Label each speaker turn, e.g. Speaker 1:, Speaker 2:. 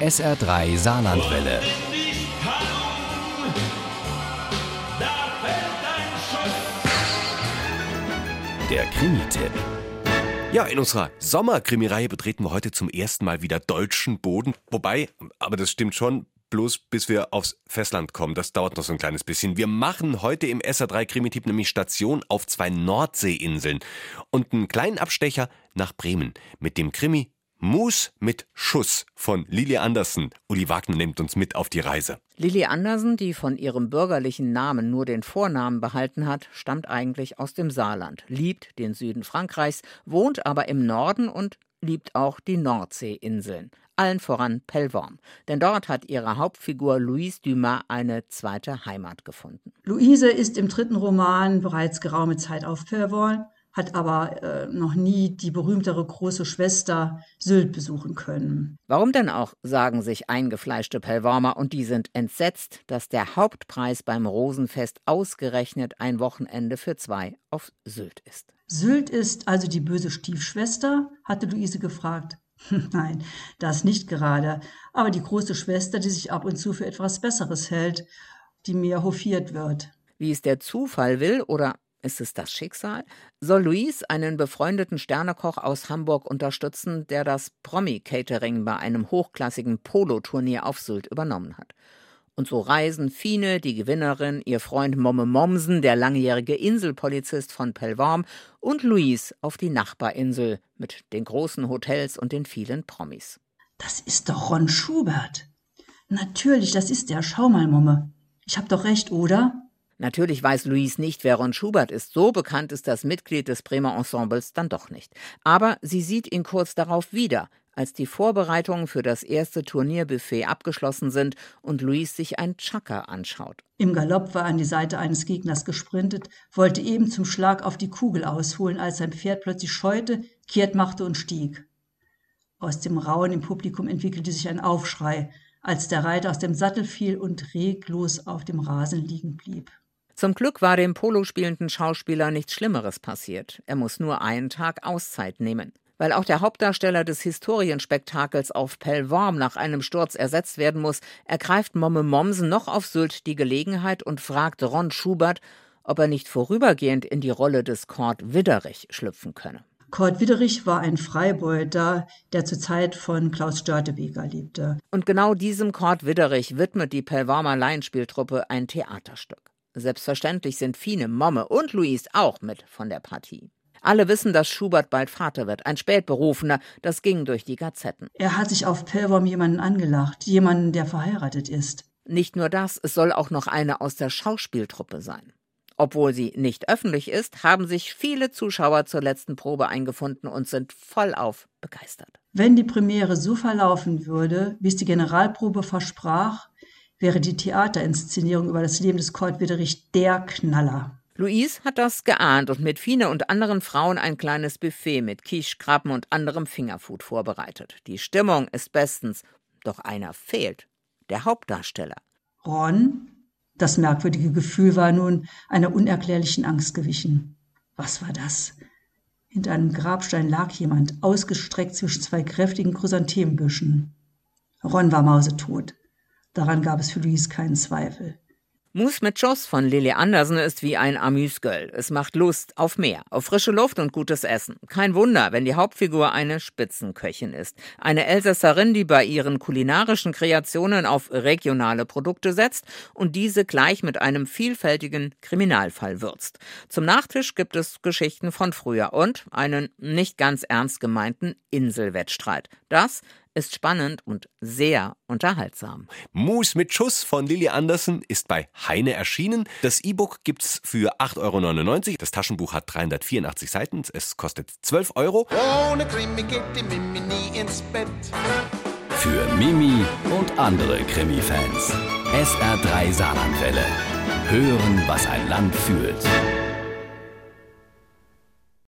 Speaker 1: SR3 Saarlandwelle. Der Krimi-Tipp.
Speaker 2: Ja, in unserer Sommerkrimireihe betreten wir heute zum ersten Mal wieder deutschen Boden. Wobei, aber das stimmt schon, bloß bis wir aufs Festland kommen. Das dauert noch so ein kleines bisschen. Wir machen heute im SA3 Krimi-Tipp nämlich Station auf zwei Nordseeinseln und einen kleinen Abstecher nach Bremen mit dem Krimi Mus mit Schuss von Lili Andersen. Uli Wagner nimmt uns mit auf die Reise.
Speaker 3: Lili Andersen, die von ihrem bürgerlichen Namen nur den Vornamen behalten hat, stammt eigentlich aus dem Saarland, liebt den Süden Frankreichs, wohnt aber im Norden und liebt auch die Nordseeinseln. Allen voran Pellworm. Denn dort hat ihre Hauptfigur Louise Dumas eine zweite Heimat gefunden.
Speaker 4: Luise ist im dritten Roman bereits geraume Zeit auf Pellworm hat aber äh, noch nie die berühmtere große Schwester Sylt besuchen können.
Speaker 3: Warum denn auch, sagen sich eingefleischte Pellwormer und die sind entsetzt, dass der Hauptpreis beim Rosenfest ausgerechnet ein Wochenende für zwei auf Sylt ist.
Speaker 4: Sylt ist also die böse Stiefschwester, hatte Luise gefragt. Nein, das nicht gerade, aber die große Schwester, die sich ab und zu für etwas Besseres hält, die mir hofiert wird.
Speaker 3: Wie es der Zufall will oder ist es das Schicksal? Soll Luis einen befreundeten Sternekoch aus Hamburg unterstützen, der das Promi-Catering bei einem hochklassigen Polo-Turnier auf Sylt übernommen hat. Und so reisen Fine, die Gewinnerin, ihr Freund Momme Mommsen, der langjährige Inselpolizist von Pellworm, und Luis auf die Nachbarinsel mit den großen Hotels und den vielen Promis.
Speaker 4: Das ist doch Ron Schubert. Natürlich, das ist der. Schau mal, Momme. Ich hab doch recht, oder?
Speaker 3: Natürlich weiß Louise nicht, wer Ron Schubert ist. So bekannt ist das Mitglied des Bremer Ensembles dann doch nicht. Aber sie sieht ihn kurz darauf wieder, als die Vorbereitungen für das erste Turnierbuffet abgeschlossen sind und Louise sich ein Chaka anschaut.
Speaker 4: Im Galopp war er an die Seite eines Gegners gesprintet, wollte eben zum Schlag auf die Kugel ausholen, als sein Pferd plötzlich scheute, kehrt machte und stieg. Aus dem Rauen im Publikum entwickelte sich ein Aufschrei, als der Reiter aus dem Sattel fiel und reglos auf dem Rasen liegen blieb.
Speaker 3: Zum Glück war dem Polospielenden Schauspieler nichts Schlimmeres passiert. Er muss nur einen Tag Auszeit nehmen. Weil auch der Hauptdarsteller des Historienspektakels auf Pellworm nach einem Sturz ersetzt werden muss, ergreift Momme Mommsen noch auf Sylt die Gelegenheit und fragt Ron Schubert, ob er nicht vorübergehend in die Rolle des Kord Widderich schlüpfen könne.
Speaker 4: Kurt Widderich war ein Freibeuter, der zur Zeit von Klaus Störtebeker lebte.
Speaker 3: Und genau diesem Kurt Widderich widmet die Pellwormer Laienspieltruppe ein Theaterstück. Selbstverständlich sind Fine, Momme und Luis auch mit von der Partie. Alle wissen, dass Schubert bald Vater wird, ein Spätberufener, das ging durch die Gazetten.
Speaker 4: Er hat sich auf Pellworm jemanden angelacht, jemanden, der verheiratet ist.
Speaker 3: Nicht nur das, es soll auch noch eine aus der Schauspieltruppe sein. Obwohl sie nicht öffentlich ist, haben sich viele Zuschauer zur letzten Probe eingefunden und sind vollauf begeistert.
Speaker 4: Wenn die Premiere so verlaufen würde, wie es die Generalprobe versprach, wäre die Theaterinszenierung über das Leben des Kurt Widderich der Knaller.
Speaker 3: Louise hat das geahnt und mit Fine und anderen Frauen ein kleines Buffet mit Quiche, Krabben und anderem Fingerfood vorbereitet. Die Stimmung ist bestens, doch einer fehlt. Der Hauptdarsteller.
Speaker 4: Ron? Das merkwürdige Gefühl war nun einer unerklärlichen Angst gewichen. Was war das? Hinter einem Grabstein lag jemand, ausgestreckt zwischen zwei kräftigen Chrysanthemenbüschen. Ron war mausetot. Daran gab es für Louise keinen Zweifel.
Speaker 3: Mus mit Schoss von Lily Andersen ist wie ein Amüsgöl. Es macht Lust auf mehr, auf frische Luft und gutes Essen. Kein Wunder, wenn die Hauptfigur eine Spitzenköchin ist. Eine Elsässerin, die bei ihren kulinarischen Kreationen auf regionale Produkte setzt und diese gleich mit einem vielfältigen Kriminalfall würzt. Zum Nachtisch gibt es Geschichten von früher und einen nicht ganz ernst gemeinten Inselwettstreit. Das ist spannend und sehr unterhaltsam.
Speaker 2: Mus mit Schuss von Lilly Andersen ist bei Heine erschienen. Das E-Book gibt's für 8,99 Euro. Das Taschenbuch hat 384 Seiten. Es kostet 12 Euro. Ohne Krimi geht die Mimi nie
Speaker 1: ins Bett. Für Mimi und andere Krimi-Fans. SR3 Saarlandwelle. Hören, was ein Land fühlt.